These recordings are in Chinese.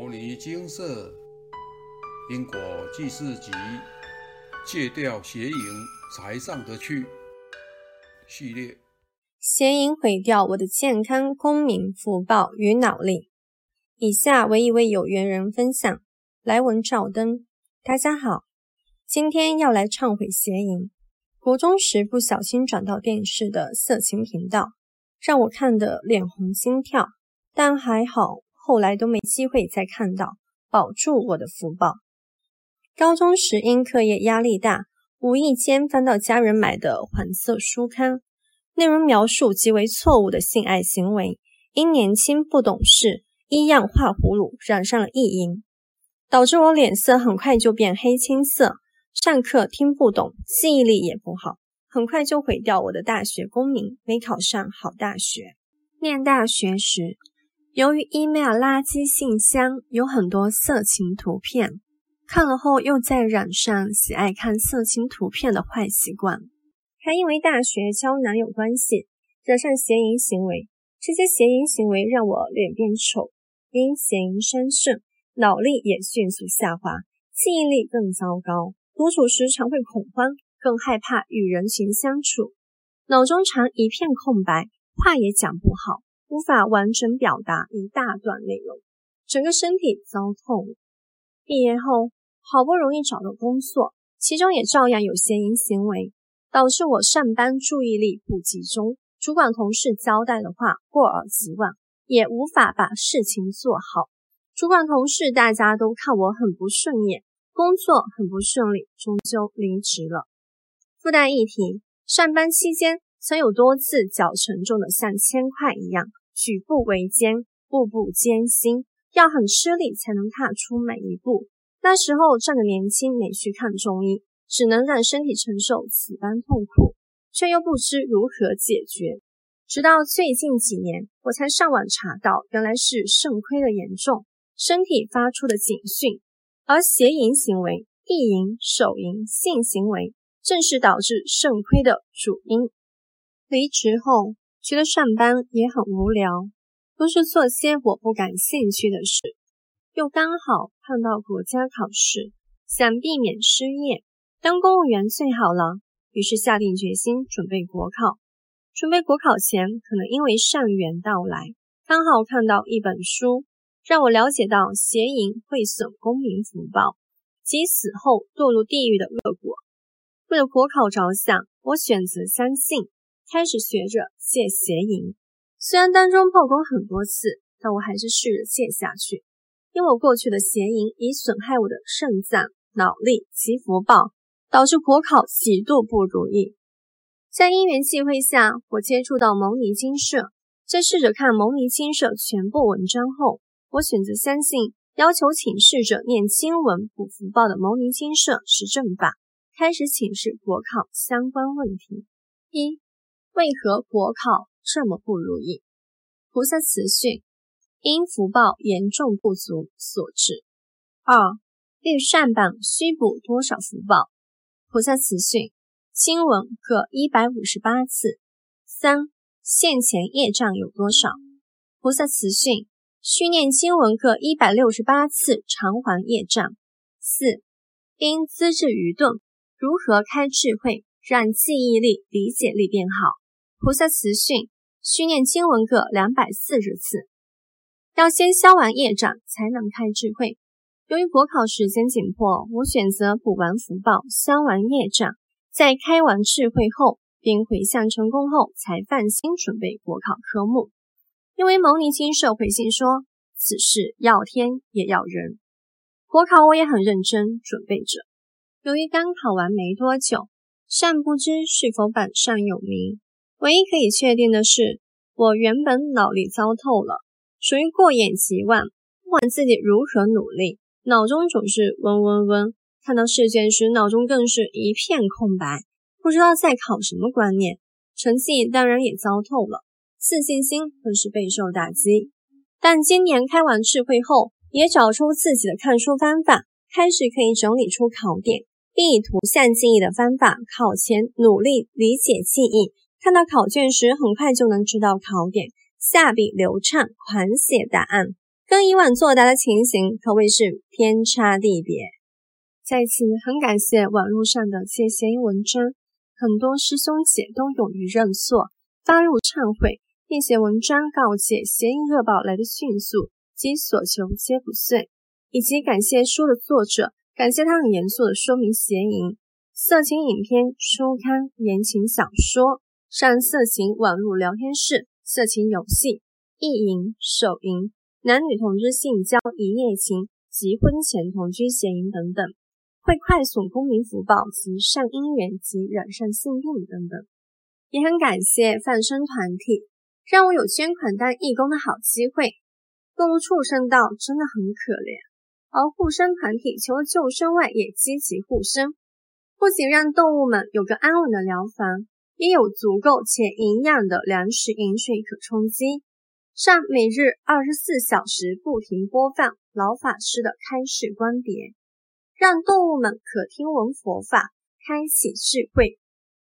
摩尼金色因果记事集，戒掉邪淫才上得去系列。邪淫毁掉我的健康、功名、福报与脑力。以下为一位有缘人分享。来文照灯，大家好，今天要来忏悔邪淫。国中时不小心转到电视的色情频道，让我看得脸红心跳，但还好。后来都没机会再看到，保住我的福报。高中时因课业压力大，无意间翻到家人买的黄色书刊，内容描述极为错误的性爱行为，因年轻不懂事，一样画葫芦，染上了意淫，导致我脸色很快就变黑青色，上课听不懂，记忆力也不好，很快就毁掉我的大学功名，没考上好大学。念大学时。由于 email 垃圾信箱有很多色情图片，看了后又再染上喜爱看色情图片的坏习惯，还因为大学交男友关系惹上邪淫行为。这些邪淫行为让我脸变丑，因邪淫伤肾，脑力也迅速下滑，记忆力更糟糕，独处时常会恐慌，更害怕与人群相处，脑中常一片空白，话也讲不好。无法完整表达一大段内容，整个身体糟透了。毕业后好不容易找到工作，其中也照样有邪淫行为，导致我上班注意力不集中，主管同事交代的话过耳即忘，也无法把事情做好。主管同事大家都看我很不顺眼，工作很不顺利，终究离职了。附带一提，上班期间曾有多次脚沉重的像铅块一样。举步维艰，步步艰辛，要很吃力才能踏出每一步。那时候仗着年轻，没去看中医，只能让身体承受此般痛苦，却又不知如何解决。直到最近几年，我才上网查到，原来是肾亏的严重，身体发出的警讯。而邪淫行为、意淫、手淫、性行为，正是导致肾亏的主因。离职后。觉得上班也很无聊，都是做些我不感兴趣的事。又刚好碰到国家考试，想避免失业，当公务员最好了。于是下定决心准备国考。准备国考前，可能因为上元到来，刚好看到一本书，让我了解到邪淫会损公民福报及死后堕入地狱的恶果。为了国考着想，我选择相信。开始学着戒邪淫，虽然当中破功很多次，但我还是试着戒下去。因为我过去的邪淫已损害我的肾脏、脑力及福报，导致国考几度不如意。在因缘际会下，我接触到牟尼金舍，在试着看牟尼金舍全部文章后，我选择相信要求请示者念经文补福报的牟尼金舍是正法，开始请示国考相关问题。一为何国考这么不如意？菩萨慈训，因福报严重不足所致。二，欲善榜需补多少福报？菩萨慈训，经文各一百五十八次。三，现前业障有多少？菩萨慈训，需念经文各一百六十八次偿还业障。四，因资质愚钝，如何开智慧，让记忆力、理解力变好？菩萨慈训，需念经文各两百四十次，要先消完业障，才能开智慧。由于国考时间紧迫，我选择补完福报，消完业障，在开完智慧后，并回向成功后，才放心准备国考科目。因为牟尼金舍回信说，此事要天也要人。国考我也很认真准备着。由于刚考完没多久，尚不知是否榜上有名。唯一可以确定的是，我原本脑力糟透了，属于过眼即忘，不管自己如何努力，脑中总是嗡嗡嗡。看到试卷时，脑中更是一片空白，不知道在考什么观念，成绩当然也糟透了，自信心更是备受打击。但今年开完智慧后，也找出自己的看书方法，开始可以整理出考点，并以图像记忆的方法，考前努力理解记忆。看到考卷时，很快就能知道考点，下笔流畅，狂写答案。跟以往作答的情形可谓是天差地别。在此，很感谢网络上的借谐音文章，很多师兄姐都勇于认错，发入忏悔，并写文章告诫谐音恶报来得迅速，及所求皆不遂，以及感谢书的作者，感谢他很严肃的说明谐音。色情影片、书刊、言情小说、上色情网络聊天室、色情游戏、意淫、手淫。男女同志性交、一夜情及婚前同居邪淫等等，会快速公民福报及善姻缘及染上性病等等。也很感谢放生团体，让我有捐款当义工的好机会。动物畜生道真的很可怜，而护生团体除了救生外，也积极护生，不仅让动物们有个安稳的疗房，也有足够且营养的粮食饮水可充饥。上每日二十四小时不停播放老法师的开示观点，让动物们可听闻佛法，开启智慧。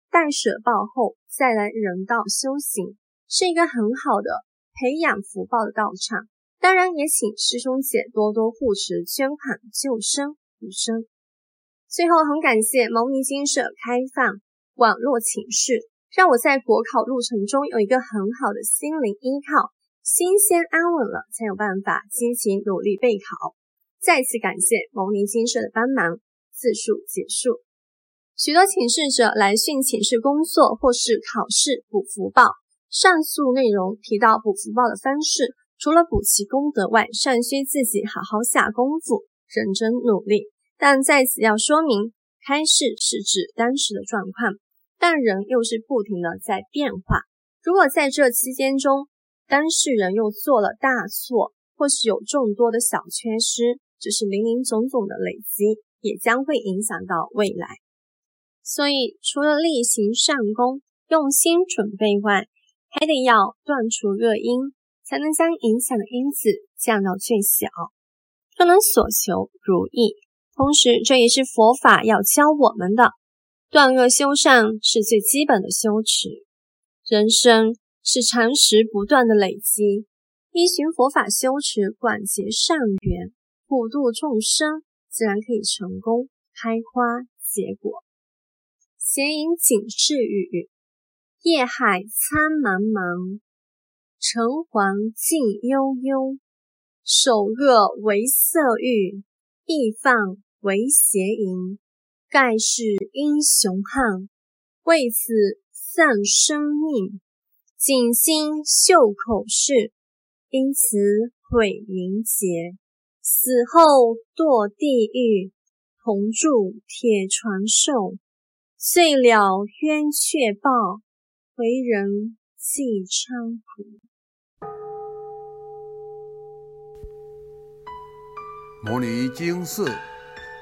待舍报后再来人道修行，是一个很好的培养福报的道场。当然，也请师兄姐多多护持捐款救生补生。最后，很感谢牟尼精舍开放网络请示，让我在国考路程中有一个很好的心灵依靠。心先安稳了，才有办法积极努力备考。再次感谢牟尼精舍的帮忙。自述结束。许多请示者来讯请示工作或是考试补福报。上述内容提到补福报的方式，除了补齐功德外，尚需自己好好下功夫，认真努力。但在此要说明，开示是指当时的状况，但人又是不停的在变化。如果在这期间中，当事人又做了大错，或是有众多的小缺失，只是林林总总的累积，也将会影响到未来。所以，除了例行上功、用心准备外，还得要断除恶因，才能将影响的因子降到最小，就能所求如意。同时，这也是佛法要教我们的：断恶修善是最基本的修持，人生。是常识不断的累积，依循佛法修持，广结善缘，普度众生，自然可以成功开花结果。邪淫警示语：夜海苍茫茫，城隍静悠悠。首恶为色欲，易放为邪淫。盖世英雄汉，为此丧生命。锦心绣口事，因此毁名节。死后堕地狱，同住铁传兽。遂了冤却报，为人济昌苦。摩尼经寺